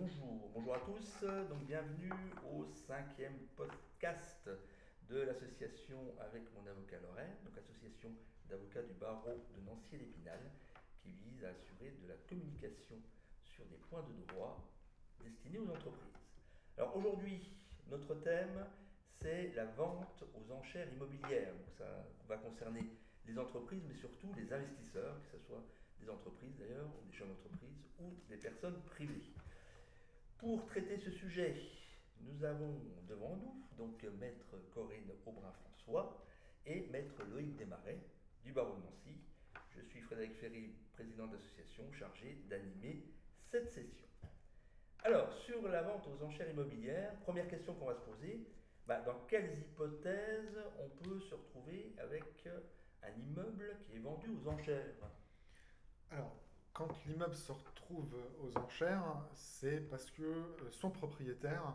Bonjour, bonjour à tous. Donc bienvenue au cinquième podcast de l'association avec mon avocat Lorraine, donc association d'avocats du barreau de Nancy et d'Épinal, qui vise à assurer de la communication sur des points de droit destinés aux entreprises. Alors aujourd'hui, notre thème, c'est la vente aux enchères immobilières. Ça va concerner les entreprises, mais surtout les investisseurs, que ce soit des entreprises d'ailleurs, ou des jeunes entreprises, ou des personnes privées. Pour traiter ce sujet, nous avons devant nous donc maître Corinne Aubrin-François et maître Loïc Desmarais du barreau de Nancy. Je suis Frédéric Ferry, président d'association chargé d'animer cette session. Alors, sur la vente aux enchères immobilières, première question qu'on va se poser, bah, dans quelles hypothèses on peut se retrouver avec un immeuble qui est vendu aux enchères? Quand l'immeuble se retrouve aux enchères, c'est parce que euh, son propriétaire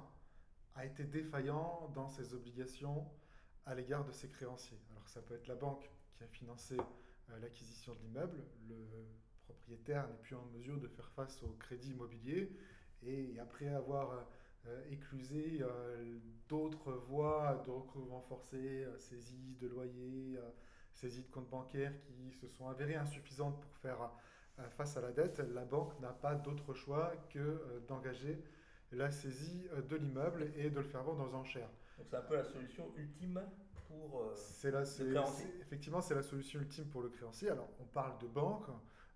a été défaillant dans ses obligations à l'égard de ses créanciers. Alors ça peut être la banque qui a financé euh, l'acquisition de l'immeuble, le propriétaire n'est plus en mesure de faire face au crédit immobilier et après avoir euh, éclusé d'autres voies de recouvrement forcé, saisie de loyer, saisie de comptes bancaires qui se sont avérées insuffisantes pour faire face à la dette, la banque n'a pas d'autre choix que euh, d'engager la saisie euh, de l'immeuble et de le faire vendre aux enchères. Donc c'est un peu la solution ultime pour c'est la, le créancier Effectivement, c'est la solution ultime pour le créancier. Alors on parle de banque,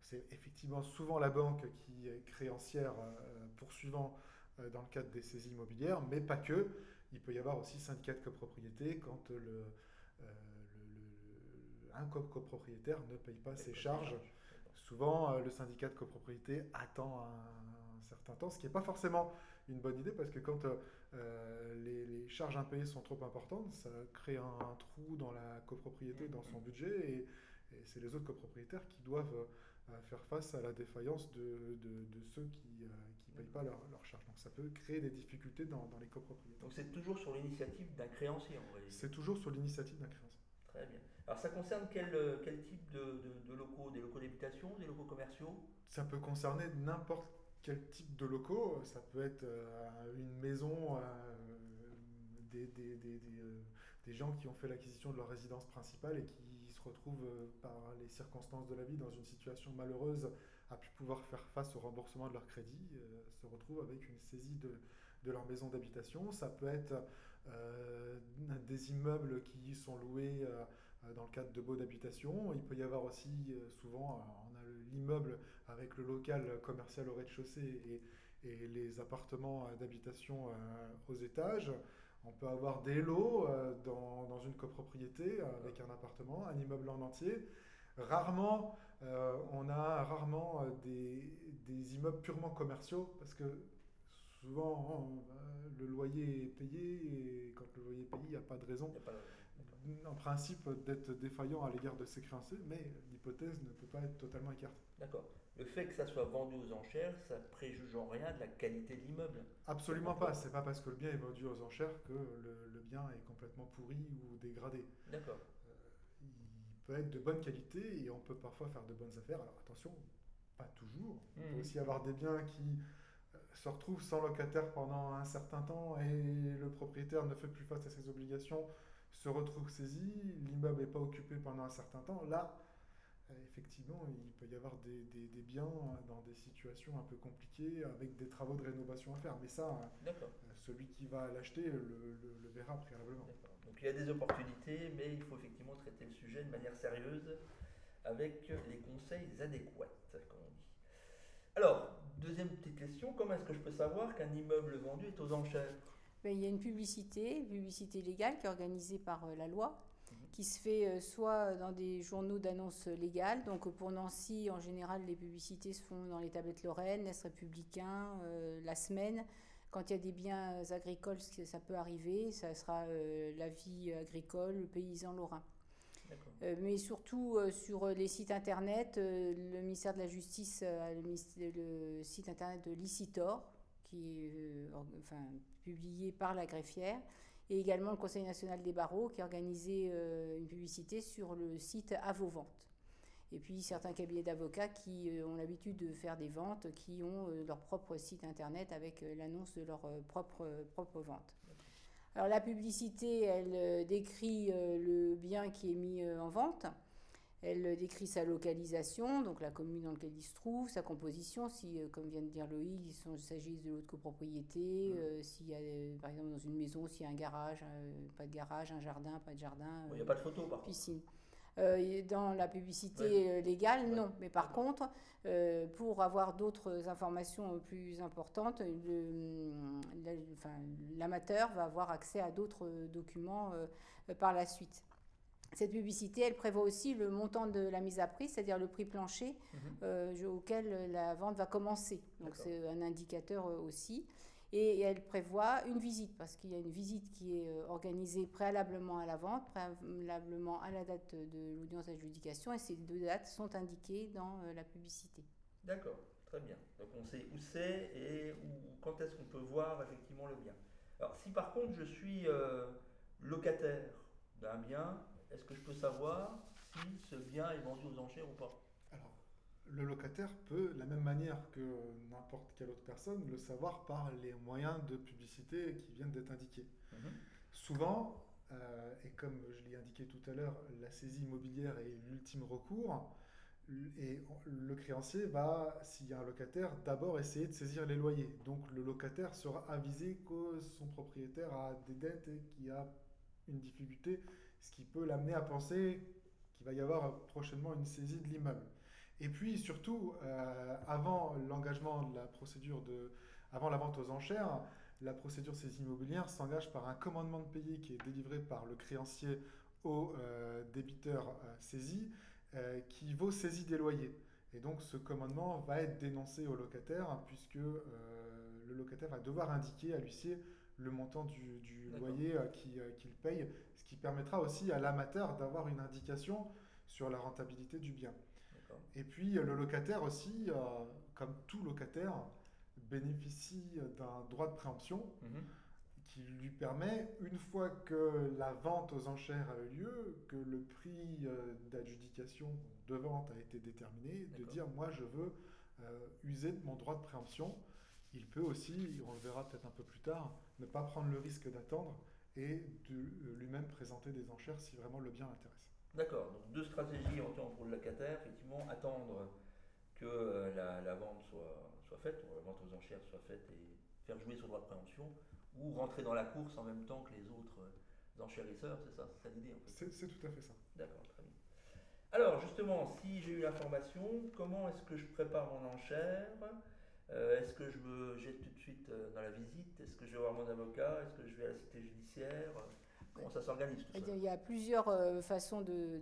c'est effectivement souvent la banque qui est créancière poursuivant dans le cadre des saisies immobilières, mais pas que. Il peut y avoir aussi syndicat de copropriété quand le, un copropriétaire ne paye pas ses charges souvent euh, le syndicat de copropriété attend un, certain temps, ce qui n'est pas forcément une bonne idée parce que quand euh, euh, les, charges impayées sont trop importantes, ça crée un, trou dans la copropriété, dans son budget, et, c'est les autres copropriétaires qui doivent faire face à la défaillance de, ceux qui ne payent pas leurs charges. Donc ça peut créer des difficultés dans, dans les copropriétés. Donc c'est toujours sur l'initiative d'un créancier en réalité C'est toujours sur l'initiative d'un créancier. Très bien. Alors ça concerne quel, euh, quel type de, locaux? Des locaux d'habitation Des locaux commerciaux? Ça peut concerner n'importe quel type de locaux. Ça peut être euh, une maison, euh, des, des, des, des, gens qui ont fait l'acquisition de leur résidence principale et qui se retrouvent par les circonstances de la vie dans une situation malheureuse à pu pouvoir faire face au remboursement de leur crédit, se retrouvent avec une saisie de, de leur maison d'habitation. Ça peut être euh, des immeubles qui sont loués euh, dans le cadre de baux d'habitation. Il peut y avoir aussi euh, souvent, on a l'immeuble avec le local commercial au rez-de-chaussée et, les appartements d'habitation aux étages. On peut avoir des lots dans, une copropriété avec un appartement, un immeuble en entier. Rarement, on a rarement des, immeubles purement commerciaux parce que souvent, hein, le loyer est payé et quand le loyer est payé, il n'y a pas de raison, en principe, d'être défaillant à l'égard de ses créanciers, mais l'hypothèse ne peut pas être totalement écartée. D'accord. Le fait que ça soit vendu aux enchères, ça préjuge en rien de la qualité de l'immeuble Absolument pas. C'est pas parce que le bien est vendu aux enchères que le, bien est complètement pourri ou dégradé. D'accord. Euh, il peut être de bonne qualité et on peut parfois faire de bonnes affaires. Alors attention, pas toujours. On peut mmh. aussi avoir des biens qui se retrouve sans locataire pendant un certain temps et le propriétaire ne fait plus face à ses obligations, se retrouve saisi, l'immeuble n'est pas occupé pendant un certain temps, là, euh, effectivement, il peut y avoir des, des, biens dans des situations un peu compliquées avec des travaux de rénovation à faire. Mais ça, euh, celui qui va l'acheter le, le, verra préalablement. Donc il y a des opportunités, mais il faut effectivement traiter le sujet de manière sérieuse avec les conseils adéquats, comme on dit. Alors, deuxième petite question, comment est-ce que je peux savoir qu'un immeuble vendu est aux enchères? Ben, Il y a une publicité, publicité légale qui est organisée par euh, la loi, mhm. qui se fait euh, soit dans des journaux d'annonces légales, donc pour Nancy, en général, les publicités se font dans les tablettes Lorraine, l'Est républicain, euh, la semaine. Quand il y a des biens agricoles, ça peut arriver, ça sera la vie agricole, le paysan lorrain. Euh, mais surtout euh, sur les sites internet, euh, le ministère de la Justice a le, site internet de Licitor, qui est enfin, publié par la greffière, et également le Conseil national des barreaux qui a organisé une publicité sur le site À vos ventes. Et puis certains cabinets d'avocats qui ont l'habitude de faire des ventes, qui ont leur propre site internet avec l'annonce de leur propre, propre vente. Alors la publicité, elle décrit le bien qui est mis en vente. Elle décrit sa localisation, donc la commune dans laquelle il se trouve, sa composition, si, euh, comme vient de dire Loïc, il s'agit de l'autre copropriété, mmh. euh, s'il y a, euh, par exemple, dans une maison, s'il y a un garage, pas de garage, un jardin, pas de jardin. Il n'y a pas de photo, par piscine. dans la publicité légale, non. Mais par contre, pour avoir d'autres informations plus importantes, l'amateur va avoir accès à d'autres documents par la suite. Cette publicité, elle prévoit aussi le montant de la mise à prix, c'est-à-dire le prix plancher mhm. euh, auquel la vente va commencer. Donc c'est un indicateur euh, aussi. Et, elle prévoit une visite, parce qu'il y a une visite qui est euh, organisée préalablement à la vente, préalablement à la date de l'audience d'adjudication, et ces deux dates sont indiquées dans la publicité. D'accord, très bien. Donc on sait où c'est et quand est-ce qu'on peut voir effectivement le bien. Alors si par contre je suis locataire d'un bien est-ce que je peux savoir si ce bien est vendu aux enchères ou pas? Alors, le locataire peut, de la même manière que n'importe quelle autre personne, le savoir par les moyens de publicité qui viennent d'être indiqués. Mhm. Souvent, euh, et comme je l'ai indiqué tout à l'heure, la saisie immobilière est l'ultime recours. Et le créancier va, s'il y a un locataire, d'abord essayer de saisir les loyers. Donc le locataire sera avisé que son propriétaire a des dettes et qu'il a une difficulté ce qui peut l'amener à penser qu'il va y avoir prochainement une saisie de l'immeuble. Et puis surtout, euh, avant l'engagement de la procédure de, avant la vente aux enchères, la procédure saisie immobilière s'engage par un commandement de payer qui est délivré par le créancier au euh, débiteur euh, saisi, qui vaut saisie des loyers. Et donc ce commandement va être dénoncé au locataire, puisque le locataire va devoir indiquer à l'huissier le montant du, loyer qu'il paye qui permettra aussi à l'amateur d'avoir une indication sur la rentabilité du bien. Et puis le locataire aussi, euh, comme tout locataire, bénéficie d'un droit de préemption mhm. Qui lui permet, une fois que la vente aux enchères a eu lieu, que le prix euh, d'adjudication de vente a été déterminé, de dire moi je veux euh, user de mon droit de préemption. Il peut aussi, on le verra peut-être un peu plus tard, ne pas prendre le risque d'attendre et de euh, lui-même présenter des enchères si vraiment le bien l'intéresse. D'accord, donc deux stratégies en temps pour le locataire, effectivement, attendre que la, vente soit, soit faite, ou la vente aux enchères soit faite et faire jouer son droit de préemption, ou rentrer dans la course en même temps que les autres euh, enchérisseurs, c'est ça, c'est ça l'idée en fait. C'est tout à fait ça. D'accord, très bien. Alors justement, si j'ai eu l'information, comment est-ce que je prépare mon enchère? Euh, est-ce que je me jette tout de suite euh, dans la visite? Est-ce que je vais voir mon avocat? Est-ce que je vais à la cité judiciaire? Comment ça s'organise tout ça Il y a plusieurs euh, façons de,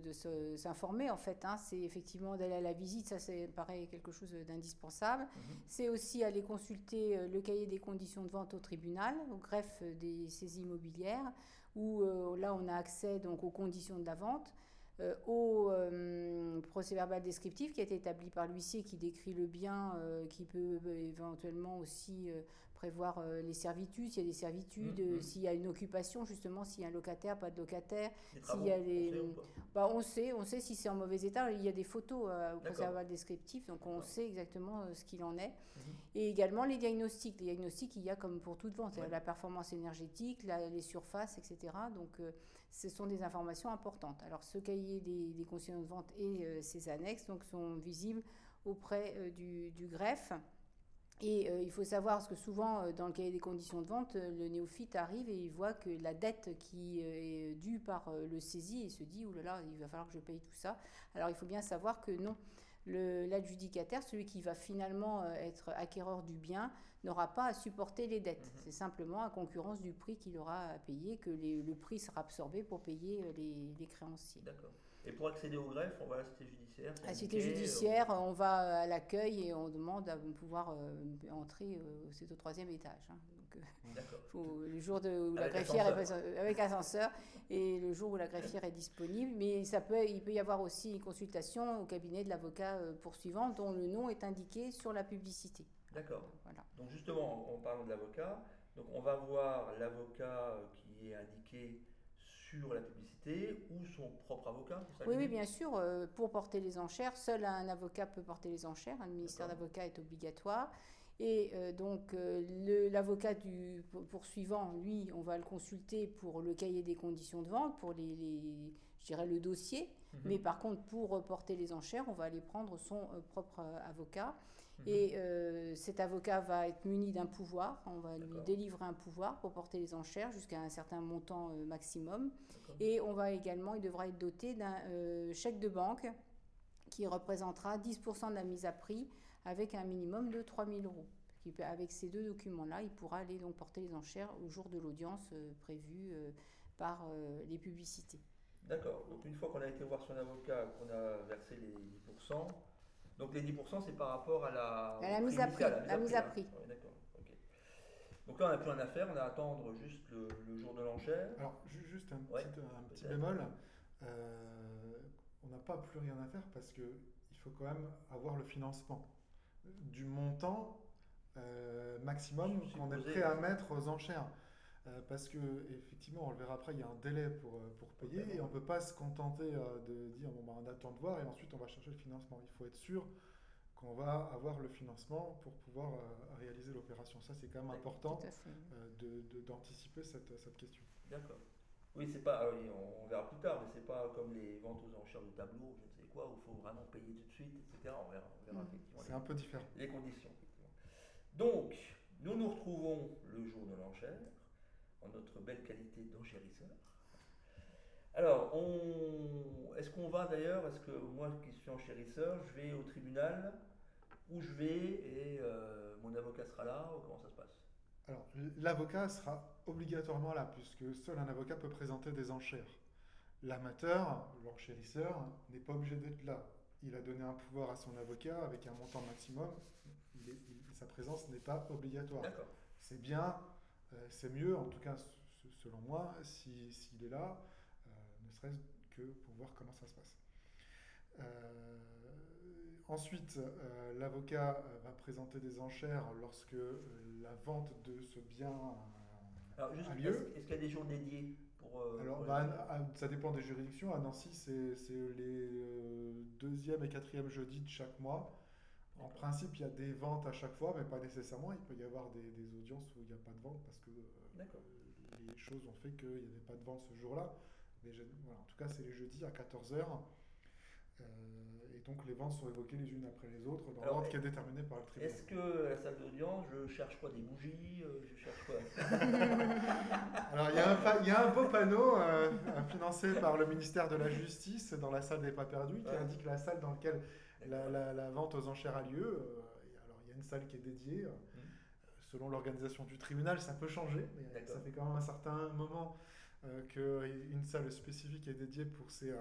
s'informer en fait. Hein. C'est effectivement d'aller à la visite, ça c'est pareil quelque chose d'indispensable. Mhm. C'est aussi aller consulter le cahier des conditions de vente au tribunal, au greffe des saisies immobilières, où là on a accès donc aux conditions de la vente. Euh, au euh, procès verbal descriptif qui a été établi par l'huissier qui décrit le bien, euh, qui peut éventuellement aussi prévoir les servitudes, s'il y a des servitudes, mmh, mmh. s'il y a une occupation, justement, s'il y a un locataire, pas de locataire, s'il y a les... Bah, on sait, on sait si c'est en mauvais état. Il y a des photos au procès verbal descriptif, donc on sait exactement ce qu'il en est. Mmh. Et également les diagnostics. Les diagnostics, il y a comme pour toute vente, la performance énergétique, les surfaces, etc. Donc ce sont des informations importantes. Alors ce cahier des, des conditions de vente et euh, ses annexes donc, sont visibles auprès euh, du, greffe. Et euh, il faut savoir, parce que souvent, dans le cahier des conditions de vente, le néophyte arrive et il voit que la dette qui est due par le saisi et se dit, oh là là, il va falloir que je paye tout ça. Alors il faut bien savoir que non, l'adjudicataire, celui qui va finalement être acquéreur du bien, n'aura pas à supporter les dettes. Mhm. C'est simplement à concurrence du prix qu'il aura à payer que le prix sera absorbé pour payer euh, les, créanciers. D'accord. Et pour accéder au greffe, on va à la cité judiciaire À la cité judiciaire, on va à l'accueil et on demande à pouvoir euh, entrer, euh, c'est au troisième étage. Hein. Faut, le jour de, où la greffière est avec ascenseur et le jour où la greffière est disponible. Mais ça peut, il peut y avoir aussi une consultation au cabinet de l'avocat poursuivant dont le nom est indiqué sur la publicité. D'accord. Donc justement, en parlant de l'avocat, donc on va voir l'avocat qui est indiqué sur la publicité ou son propre avocat Oui, oui, bien sûr. Euh, pour porter les enchères, seul un avocat peut porter les enchères. Un ministère d'avocat est obligatoire. Et euh, donc, l'avocat du poursuivant, lui, on va le consulter pour le cahier des conditions de vente, pour les, je dirais le dossier. Mhm. Mais par contre, pour porter les enchères, on va aller prendre son propre avocat. Mhm. Et euh, cet avocat va être muni d'un pouvoir, on va lui délivrer un pouvoir pour porter les enchères jusqu'à un certain montant euh, maximum. Et on va également, il devra être doté d'un euh, chèque de banque qui représentera 10% de la mise à prix avec un minimum de 3 000 euros. Avec ces deux documents-là, il pourra aller donc porter les enchères au jour de l'audience prévue par les publicités. D'accord. Donc une fois qu'on a été voir son avocat, qu'on a versé les 10%, donc les 10%, c'est par rapport à la, la mise à prix. La mise à prix. Hein. d'accord. Donc là, on n'a plus rien à faire, on a à attendre juste le, jour de l'enchère. Alors, juste un petit, un petit bémol. Euh, on n'a pas plus rien à faire parce qu'il faut quand même avoir le financement du montant euh, maximum qu'on est prêt à mettre aux enchères. Euh, parce que effectivement, on le verra après, il y a un délai pour, euh, pour payer et on ne peut pas se contenter euh, de dire bon, bah, on attend de voir et ensuite on va chercher le financement. Il faut être sûr qu'on va avoir le financement pour pouvoir réaliser l'opération. Ça, c'est quand même important d'anticiper de, cette, cette, question. D'accord. Oui, c'est pas, on, verra plus tard, mais c'est pas comme les ventes aux enchères de tableau, je ne sais quoi, où il faut vraiment payer tout de suite, etc. On verra, mm. effectivement. C'est un peu différent. Les conditions. Donc, nous nous retrouvons le jour de l'enchère notre belle qualité d'enchérisseur. Alors, on... est-ce qu'on va d'ailleurs, est-ce que moi qui suis enchérisseur, je vais au tribunal, où je vais et euh, mon avocat sera là, ou comment ça se passe? Alors, l'avocat sera obligatoirement là, puisque seul un avocat peut présenter des enchères. L'amateur, l'enchérisseur, n'est pas obligé d'être là. Il a donné un pouvoir à son avocat avec un montant maximum. sa présence n'est pas obligatoire. C'est bien c'est mieux, en tout cas selon moi, s'il est là, euh, ne serait-ce que pour voir comment ça se passe. Euh, ensuite, l'avocat va présenter des enchères lorsque la vente de ce bien a lieu. Est-ce qu'il y a des jours dédiés pour, Alors, bah, ça dépend des juridictions. À Nancy, c'est les deuxième et quatrième jeudis de chaque mois. En principe, il y a des ventes à chaque fois, mais pas nécessairement. Il peut y avoir des, audiences où il n'y a pas de vente parce que euh, les choses ont fait qu'il n'y avait pas de vente ce jour-là. en tout cas, c'est les jeudis à 14h. Euh, et donc les ventes sont évoquées les unes après les autres dans l'ordre qui est déterminé par le tribunal. Est-ce que la salle d'audience, je cherche quoi Des bougies euh, Je cherche quoi? Alors il y, a un beau panneau financé par le ministère de la Justice dans la salle des pas perdus qui indique la salle dans laquelle la, vente aux enchères a lieu. Euh, alors, il y a une salle qui est dédiée. Euh, mmh. Selon l'organisation du tribunal, ça peut changer, mais ça fait quand même un certain moment euh, qu'une salle spécifique est dédiée pour ces,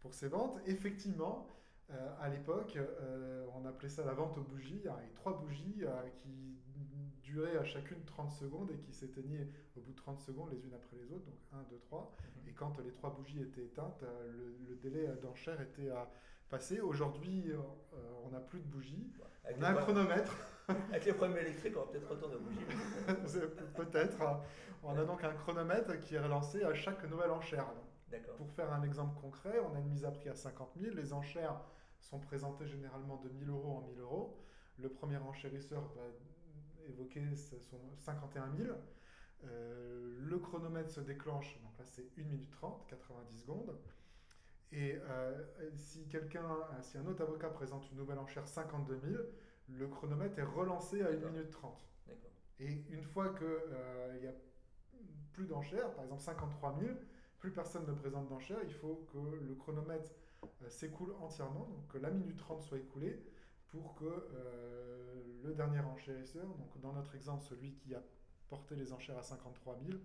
pour ces ventes. Effectivement, à l'époque, on appelait ça la vente aux bougies. Il y avait trois bougies qui duraient à chacune 30 secondes et qui s'éteignaient au bout de 30 secondes les unes après les autres, donc 1, 2, 3. Et quand les trois bougies étaient éteintes, le, le délai d'enchère était à Aujourd'hui, euh, on n'a plus de bougies. on a un chronomètre. Avec les problèmes électriques, on va peut-être retourner aux bougies. peut-être. On a donc un chronomètre qui est relancé à chaque nouvelle enchère. Pour faire un exemple concret, on a une mise à prix à 50 000. Les enchères sont présentées généralement de 1000 euros en 1000 euros. Le premier enchérisseur va évoquer son 51 000. Euh, le chronomètre se déclenche, donc là c'est 1 minute 30, 90 secondes. Et euh, si quelqu'un, euh, si un autre avocat présente une nouvelle enchère 52 000, le chronomètre est relancé à 1 minute 30. Et une fois qu'il euh, n'y a plus d'enchères, par exemple 53 000, plus personne ne présente d'enchères, il faut que le chronomètre s'écoule entièrement, donc que la minute 30 soit écoulée pour que le dernier enchérisseur, donc dans notre exemple celui qui a porté les enchères à 53 000,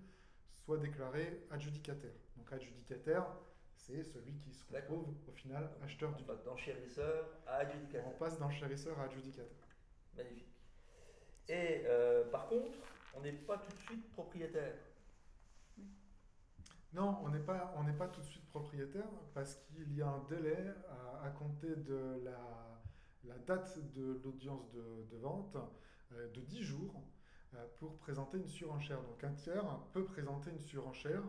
soit déclaré adjudicataire. Donc adjudicataire, c'est celui qui se retrouve au final acheteur du bien. D'enchérisseur à adjudicateur. On passe d'enchérisseur à adjudicateur. Magnifique. Et euh, par contre, on n'est pas tout de suite propriétaire. Non, on n'est pas, on pas tout de suite propriétaire parce qu'il y a un délai à, compter de la, la date de l'audience de, vente euh, de 10 jours euh, pour présenter une surenchère. Donc un tiers peut présenter une surenchère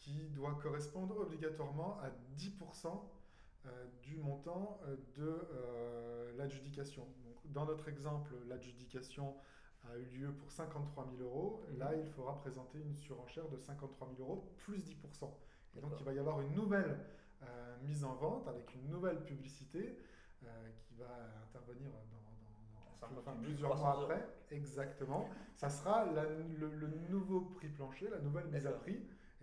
qui doit correspondre obligatoirement à 10% du montant de l'adjudication. Dans notre exemple, l'adjudication a eu lieu pour 53 000 euros. Mhm. Là, il faudra présenter une surenchère de 53 000 euros plus 10%. Et donc, il va y avoir une nouvelle euh, mise en vente avec une nouvelle publicité euh, qui va intervenir dans, plusieurs mois après. Exactement. Ça sera le, nouveau prix plancher, la nouvelle mise à prix.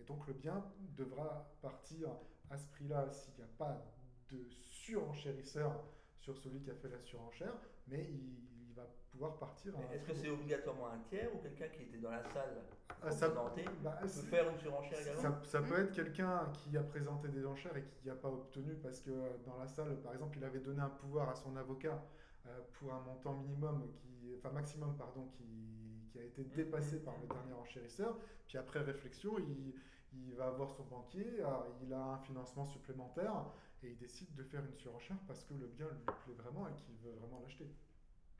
Donc, le bien devra partir à ce prix-là s'il n'y a pas de surenchérisseur sur celui qui a fait la surenchère, mais il, va pouvoir partir. Est-ce que c'est obligatoirement un tiers ou quelqu'un qui était dans la salle ah, ça, bah, peut faire une surenchère également Ça, peut être quelqu'un qui a présenté des enchères et qui n'a pas obtenu parce que euh, dans la salle, par exemple, il avait donné un pouvoir à son avocat euh, pour un montant minimum, qui, enfin maximum, pardon, qui, qui a été dépassé par le dernier enchérisseur. Puis après réflexion, il, il va avoir son banquier, euh, il a un financement supplémentaire et il décide de faire une surenchère parce que le bien lui plaît vraiment et qu'il veut vraiment l'acheter.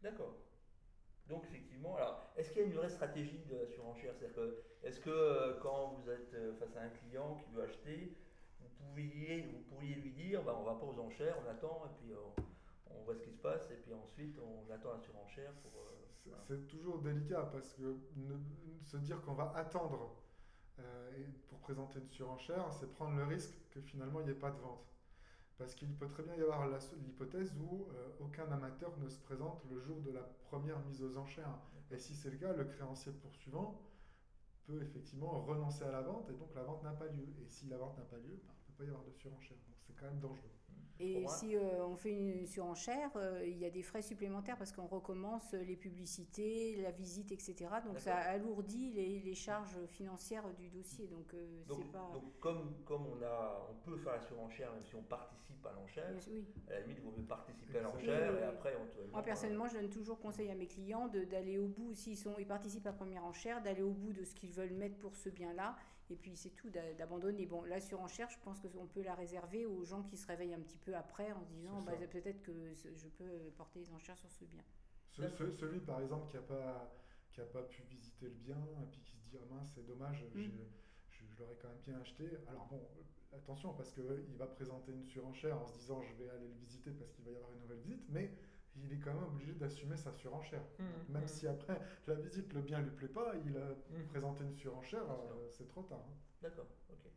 D'accord. Donc effectivement, alors est-ce qu'il y a une vraie stratégie de la surenchère? C'est-à-dire que est-ce que euh, quand vous êtes euh, face à un client qui veut acheter, vous pourriez, vous pourriez lui dire, bah, on va pas aux enchères, on attend et puis euh, on, voit ce qui se passe et puis ensuite on attend la surenchère pour. C'est toujours délicat parce que se dire qu'on va attendre pour présenter une surenchère, c'est prendre le risque que finalement il n'y ait pas de vente. Parce qu'il peut très bien y avoir l'hypothèse où euh, aucun amateur ne se présente le jour de la première mise aux enchères. Et si c'est le cas, le créancier poursuivant peut effectivement renoncer à la vente et donc la vente n'a pas lieu. Et si la vente n'a pas lieu, ben, peut pas y avoir de surenchère. Donc c'est quand même dangereux. Et si euh, on fait une surenchère, euh, il y a des frais supplémentaires parce qu'on recommence les publicités, la visite, etc. Donc ça alourdit les, charges financières du dossier. Donc, euh, c'est pas... donc comme, comme on, a, on peut faire la surenchère même si on participe à l'enchère, oui. à la limite, il vaut mieux participer à l'enchère et après on Moi personnellement, je donne toujours conseil à mes clients d'aller au bout, s'ils ils participent à la première enchère, d'aller au bout de ce qu'ils veulent mettre pour ce bien-là et puis c'est tout, d'abandonner. Bon, la surenchère, je pense qu'on peut la réserver aux gens qui se réveillent un petit peu après en se disant bah, peut-être que je peux porter les enchères sur ce bien. celui, par exemple, qui n'a pas, qui a pas pu visiter le bien et puis qui se dit ah mince, c'est dommage, mm. je, je l'aurais quand même bien acheté. Alors bon, attention, parce qu'il va présenter une surenchère en se disant je vais aller le visiter parce qu'il va y avoir une nouvelle visite, mais il est quand même obligé d'assumer sa surenchère. Mmh, même mmh. si après la visite, le bien lui plaît pas, il a mmh. présenté une surenchère, euh, c'est trop tard. Hein. D'accord, ok.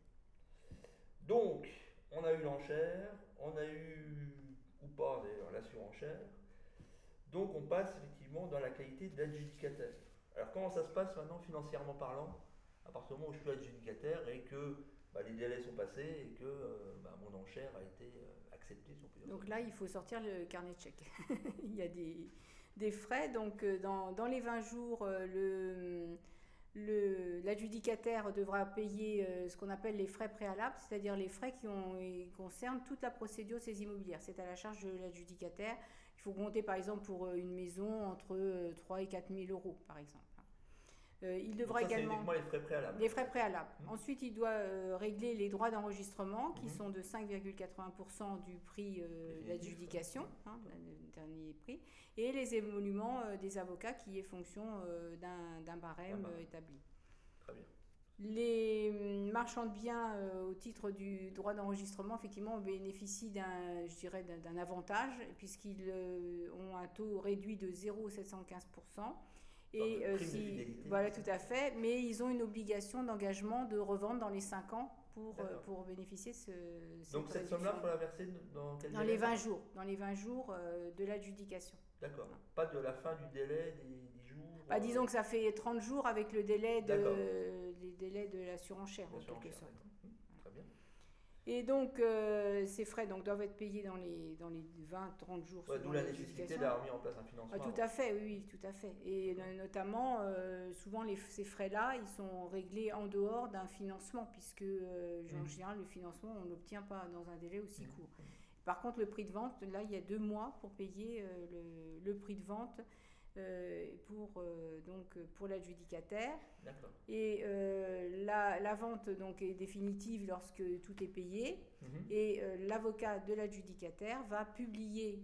Donc, on a eu l'enchère, on a eu, ou pas d'ailleurs, la surenchère. Donc, on passe effectivement dans la qualité d'adjudicataire. Alors, comment ça se passe maintenant financièrement parlant, à partir du moment où je suis adjudicataire et que bah, les délais sont passés et que euh, bah, mon enchère a été euh, acceptée, Donc là, il faut sortir le carnet de chèques. il y a des, des frais. Donc euh, dans, dans, les 20 jours, le l'adjudicataire devra payer ce qu'on appelle les frais préalables, c'est-à-dire les frais qui ont, concernent toute la procédure de ces immobilières. C'est à la charge de l'adjudicataire. Il faut compter par exemple pour une maison entre 3 et 4 000 euros, par exemple. Euh, il devra également. les frais préalables. Les frais préalables. Mmh. Ensuite, il doit euh, régler les droits d'enregistrement qui mmh. sont de 5,80% du prix euh, d'adjudication, hein, le dernier prix, et les émoluments des avocats qui est fonction d'un barème établi. Très bien. Les hum, marchands de biens au titre du droit d'enregistrement, effectivement, bénéficient d'un, je dirais, d'un avantage puisqu'ils ont un taux réduit de 0,715%. Et euh, si, voilà, tout à fait. Mais ils ont une obligation d'engagement de revendre dans les 5 ans pour, euh, pour bénéficier de ce. Donc cette somme-là, il faut la verser dans quel Dans les 20 jours. Dans les 20 jours euh, de l'adjudication. D'accord. Pas de la fin du délai des 10 jours bah, Disons que ça fait 30 jours avec le délai de, les délais de la surenchère, en quelque sorte. Et donc, euh, ces frais donc, doivent être payés dans les, dans les 20-30 jours. D'où la nécessité d'avoir mis en place un financement. Ah, tout à fait, oui, tout à fait. Et notamment, euh, souvent, les, ces frais-là, ils sont réglés en dehors d'un financement, puisque, euh, en mmh. général, le financement, on ne l'obtient pas dans un délai aussi mmh. court. Par contre, le prix de vente, là, il y a deux mois pour payer le, le, prix de vente euh, pour, euh, donc, pour l'adjudicataire. Et euh, la, la vente donc, est définitive lorsque tout est payé. Mhm. Et l'avocat de l'adjudicataire va publier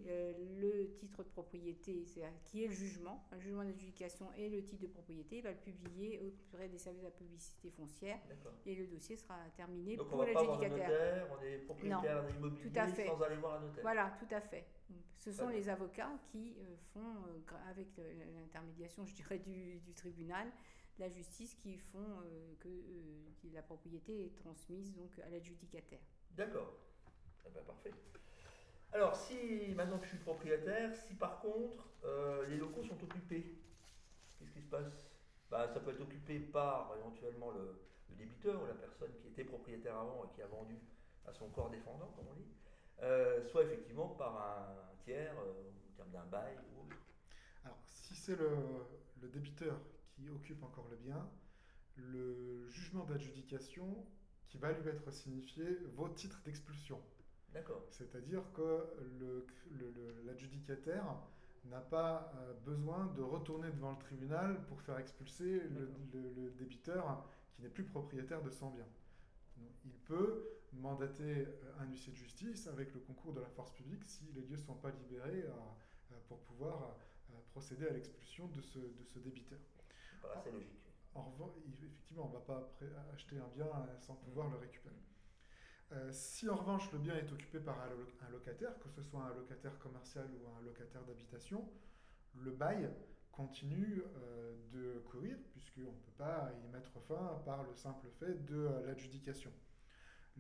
le titre de propriété, c'est-à-dire qui est le jugement, un jugement d'adjudication et le titre de propriété. Il va le publier auprès des services de la publicité foncière et le dossier sera terminé Donc pour l'adjudicataire. on est propriétaire d'un immobilier tout à fait. sans aller voir un notaire. Voilà, tout à fait. Ce sont les avocats qui euh, font, euh, avec le- l'intermédiation, je dirais, du, du tribunal, de la justice, qui font euh, que, euh, que la propriété est transmise donc à l'adjudicataire. D'accord. Eh ben, parfait. Alors, si maintenant que je suis propriétaire, si par contre euh, les locaux sont occupés, qu'est-ce qui se passe? Bah, Ça peut être occupé par éventuellement le, le débiteur ou la personne qui était propriétaire avant et qui a vendu à son corps défendant, comme on dit, euh, soit effectivement par un tiers, euh, au terme d'un bail ou autre. Alors, si c'est le, le débiteur qui occupe encore le bien, le jugement d'adjudication qui va lui être signifié vaut titre d'expulsion. D'accord. C'est-à-dire que le- le- le- l'adjudicataire n'a pas euh, besoin de retourner devant le tribunal pour faire expulser le, débiteur qui n'est plus propriétaire de son bien. Donc, il peut mandater euh, un huissier de justice avec le concours de la force publique si les lieux ne sont pas libérés euh, euh, pour pouvoir procéder à l'expulsion de ce, de ce débiteur. Paraît assez logique. En revanche, effectivement, on ne va pas acheter un bien sans pouvoir le récupérer. Euh, si en revanche le bien est occupé par un, lo- un locataire, que ce soit un locataire commercial ou un locataire d'habitation, le bail continue euh, de courir puisqu'on ne peut pas y mettre fin par le simple fait de l'adjudication.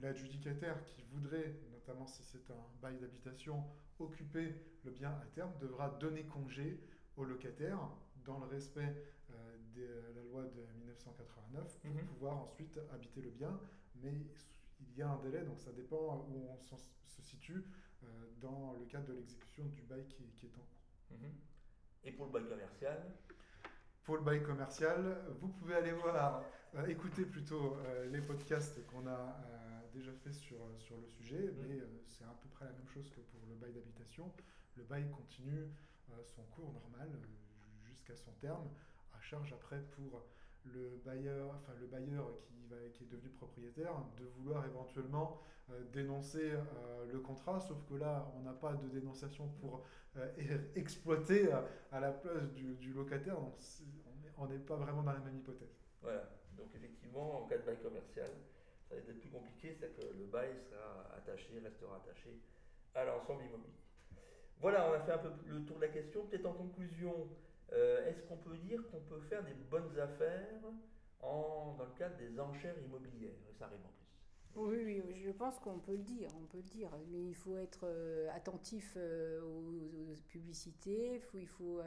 L'adjudicataire qui voudrait, notamment si c'est un bail d'habitation, occuper le bien à terme devra donner congé au locataire dans le respect euh, de la loi de 1989 pour Mhm. pouvoir ensuite habiter le bien, mais il y a un délai, donc ça dépend où on se situe euh, dans le cadre de l'exécution du bail qui, qui est en cours. Mhm. Et pour le bail commercial, Pour le bail commercial, vous pouvez aller voir, euh, écouter plutôt euh, les podcasts qu'on a euh, déjà fait sur, sur le sujet, Mhm. mais euh, c'est à peu près la même chose que pour le bail d'habitation. Le bail continue euh, son cours normal euh, jusqu'à son terme, à charge après pour le bailleur, enfin le bailleur qui, va, qui est devenu propriétaire de vouloir éventuellement euh, dénoncer euh, le contrat, sauf que là, on n'a pas de dénonciation pour euh, exploiter euh, à la place du, du locataire, donc on n'est pas vraiment dans la même hypothèse. Voilà, donc effectivement, en cas de bail commercial, ça va être plus compliqué, c'est que le bail sera attaché, restera attaché à l'ensemble immobilier. Voilà, on a fait un peu le tour de la question. Peut-être en conclusion, euh, est-ce qu'on peut dire qu'on peut faire des bonnes affaires en, dans le cadre des enchères immobilières ça arrive en plus. Oui, je pense qu'on peut le dire, on peut le dire, mais il faut être euh, attentif euh, aux, publicités, il faut,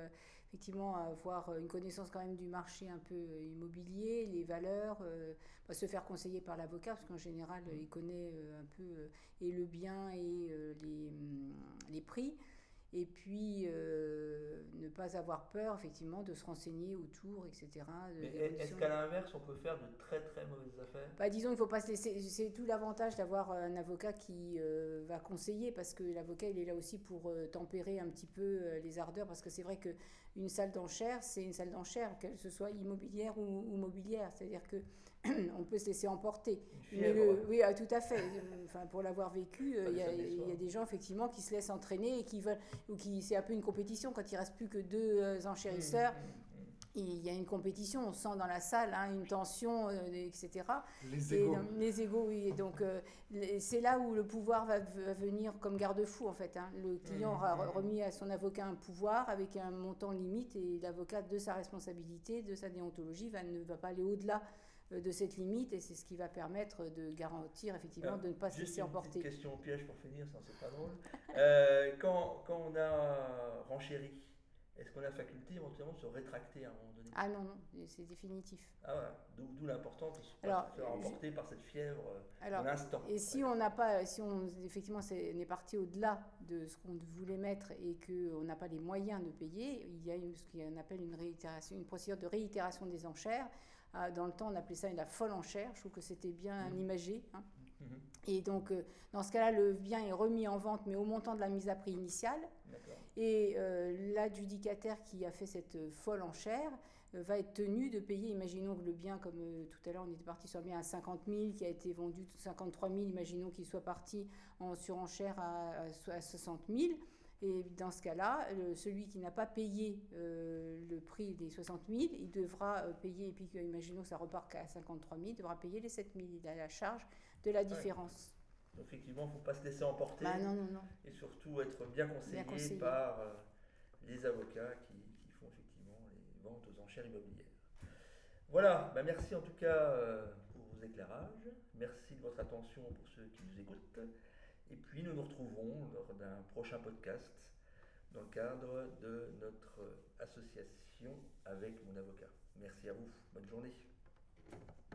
effectivement avoir une connaissance quand même du marché un peu immobilier, les valeurs, euh, bah, se faire conseiller par l'avocat, parce qu'en général, il connaît euh, un peu euh, et le bien et les, hum, les prix. Et puis, euh, ne pas avoir peur, effectivement, de se renseigner autour, etc. est-ce qu'à l'inverse, on peut faire de très très mauvaises affaires? Bah, disons qu'il faut pas se laisser. C'est tout l'avantage d'avoir un avocat qui euh, va conseiller parce que l'avocat il est là aussi pour euh, tempérer un petit peu les ardeurs parce que c'est vrai que une salle d'enchères c'est une salle d'enchères qu'elle se soit immobilière ou, ou mobilière, c'est-à-dire que on peut se laisser emporter. Mais le- oui, ah, tout à fait. Enfin, pour l'avoir vécu, euh, il y, a- y des gens effectivement qui se laissent entraîner et qui veulent ou qui c'est un peu une compétition quand il reste plus que deux euh, enchérisseurs. Mmh, mmh, Il y a une compétition, on sent dans la salle hein, une tension, euh, etc. Les égaux. les égaux, oui. Et donc, euh, c'est là où le pouvoir va, va venir comme garde-fou, en fait. hein. Le client aura remis à son avocat un pouvoir avec un montant limite et l'avocat, de sa responsabilité, de sa déontologie, va, ne va pas aller au-delà euh, de cette limite et c'est ce qui va permettre de garantir, effectivement, Alors, de ne pas se laisser une emporter. petite question piège pour finir, sinon c'est pas drôle. Euh, quand, quand on a renchéri, est-ce qu'on a faculté éventuellement de se rétracter à un moment donné? Ah non, non, c'est définitif. Ah voilà, d'où l'importance de se Alors, faire je- emporter par cette fièvre euh, Alors, l'instant. Et si on n'a pas, si on effectivement c'est- on est parti au-delà de ce qu'on voulait mettre et qu'on n'a pas les moyens de payer, il y a une, ce qu'on appelle une réitération, une procédure de réitération des enchères. Ah, Dans le temps, on appelait ça la folle enchère. Je trouve que c'était bien Mhm. imagé. hein. Mhm, Et donc, euh, dans ce cas-là, le bien est remis en vente, mais au montant de la mise à prix initiale. Et euh, l'adjudicataire qui a fait cette folle enchère euh, va être tenu de payer, imaginons que le bien, comme euh, tout à l'heure on était parti sur un bien à 50 000, qui a été vendu 53 000, imaginons qu'il soit parti en surenchère à, à 60 000. Et dans ce cas-là, celui qui n'a pas payé le prix des 60 000, il devra payer, et puis imaginons que ça repart à 53 000, il devra payer les 7 000. Il a la charge de la différence. Effectivement, il ne faut pas se laisser emporter. Bah, non, non, non. Et surtout être bien conseillé, par les avocats qui aux enchères immobilières. Voilà, bah, merci en tout cas euh, pour vos éclairages. Merci de votre attention pour ceux qui nous écoutent. Et puis nous nous retrouvons lors d'un prochain podcast dans le cadre de notre association avec mon avocat. Merci à vous. Bonne journée.